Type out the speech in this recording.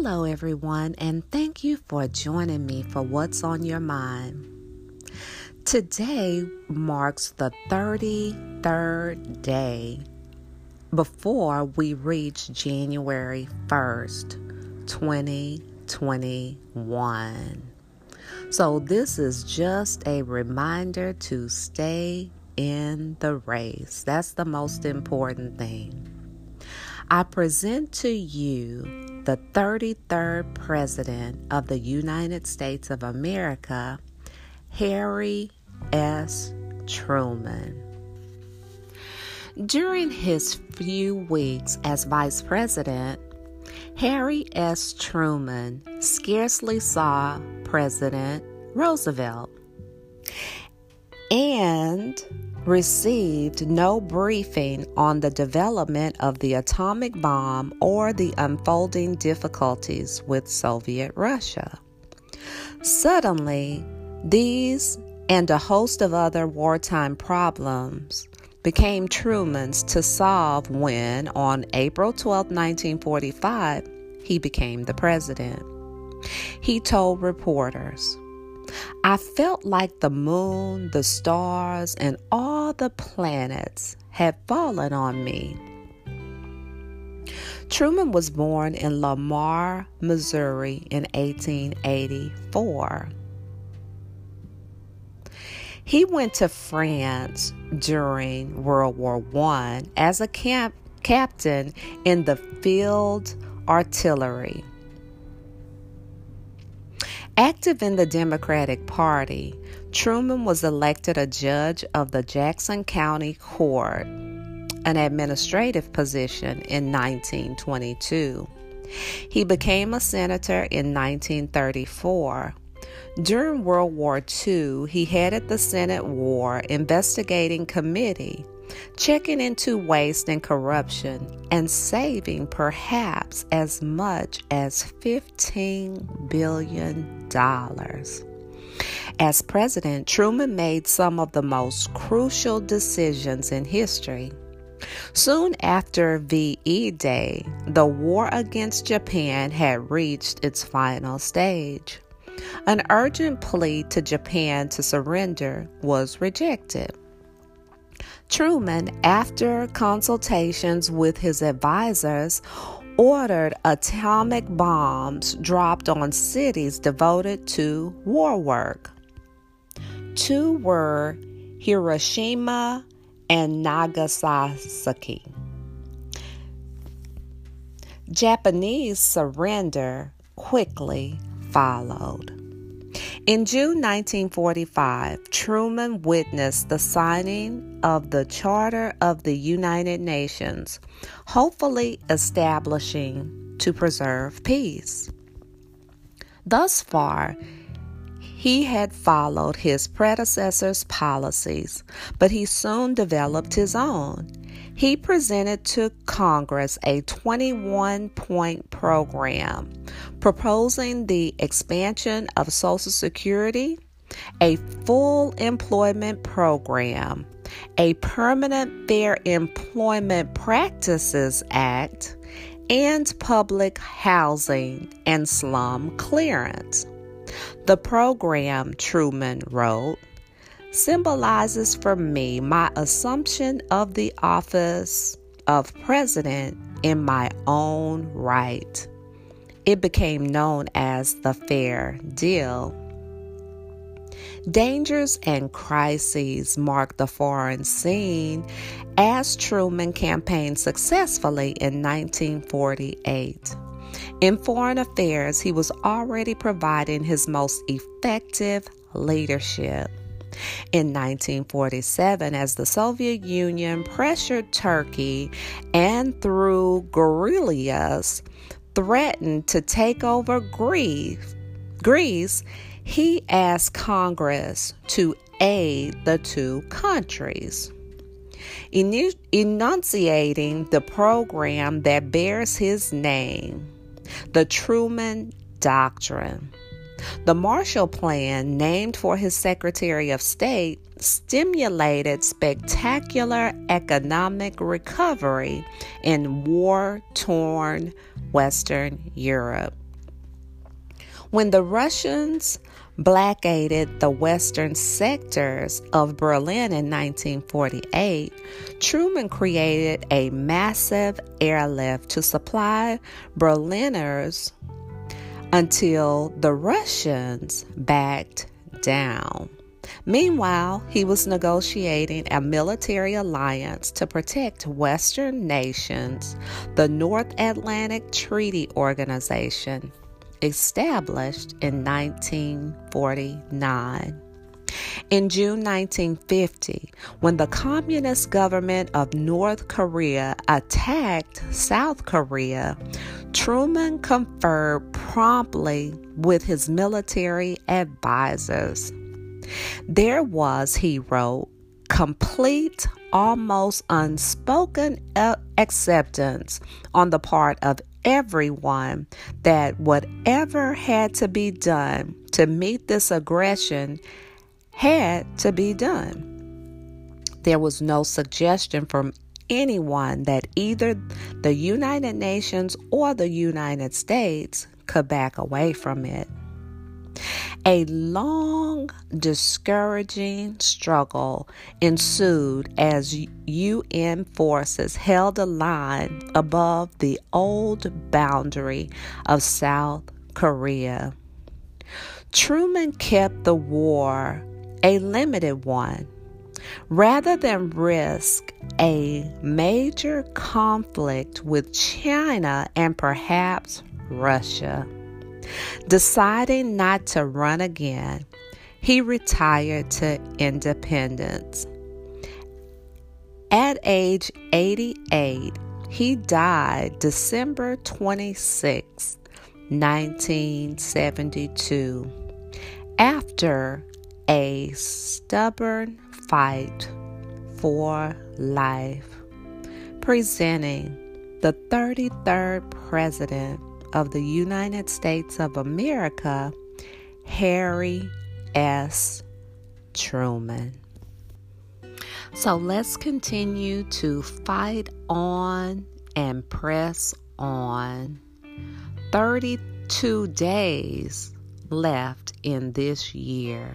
Hello, everyone, and thank you for joining me for What's on Your Mind. Today marks the 33rd day before we reach January 1st, 2021. So, this is just a reminder to stay in the race. That's the most important thing. I present to you the 33rd President of the United States of America, Harry S. Truman. During his few weeks as Vice President, Harry S. Truman scarcely saw President Roosevelt received no briefing on the development of the atomic bomb or the unfolding difficulties with Soviet Russia. Suddenly, these and a host of other wartime problems became Truman's to solve when, on April 12, 1945, he became the president. He told reporters, I felt like the moon, the stars, and all the planets had fallen on me. Truman was born in Lamar, Missouri in 1884. He went to France during World War I as a camp captain in the field artillery. Active in the Democratic Party, Truman was elected a judge of the Jackson County Court, an administrative position, in 1922. He became a senator in 1934. During World War II, he headed the Senate War Investigating Committee checking into waste and corruption, and saving perhaps as much as $15 billion. As president, Truman made some of the most crucial decisions in history. Soon after VE Day, the war against Japan had reached its final stage. An urgent plea to Japan to surrender was rejected. Truman, after consultations with his advisors, ordered atomic bombs dropped on cities devoted to war work. Two were Hiroshima and Nagasaki. Japanese surrender quickly followed. In June 1945, Truman witnessed the signing of the Charter of the United Nations, hopefully establishing to preserve peace. Thus far, he had followed his predecessor's policies, but he soon developed his own. He presented to Congress a 21 point program proposing the expansion of Social Security, a full employment program, a Permanent Fair Employment Practices Act, and public housing and slum clearance. The program, Truman wrote, symbolizes for me my assumption of the office of president in my own right. It became known as the Fair Deal. Dangers and crises marked the foreign scene as Truman campaigned successfully in 1948. In foreign affairs, he was already providing his most effective leadership. In 1947, as the Soviet Union pressured Turkey and through guerrillas threatened to take over Greece, Greece, he asked Congress to aid the two countries. Enunciating the program that bears his name, the Truman Doctrine. The Marshall Plan, named for his Secretary of State, stimulated spectacular economic recovery in war torn Western Europe. When the Russians blockaded the western sectors of Berlin in 1948, Truman created a massive airlift to supply Berliners until the Russians backed down. Meanwhile, he was negotiating a military alliance to protect Western nations, the North Atlantic Treaty Organization, established in 1949. In June 1950, when the communist government of North Korea attacked South Korea, Truman conferred promptly with his military advisors. There was, he wrote, complete, almost unspoken acceptance on the part of everyone that whatever had to be done to meet this aggression had to be done. There was no suggestion from anyone that either the United Nations or the United States could back away from it. A long, discouraging struggle ensued as UN forces held a line above the old boundary of South Korea. Truman kept the war a limited one rather than risk a major conflict with China and perhaps Russia. Deciding not to run again, he retired to independence. At age 88, he died December 26, 1972, after a stubborn fight for life, presenting the 33rd President of the United States of America, Harry S. Truman. So let's continue to fight on and press on. 32 days left in this year.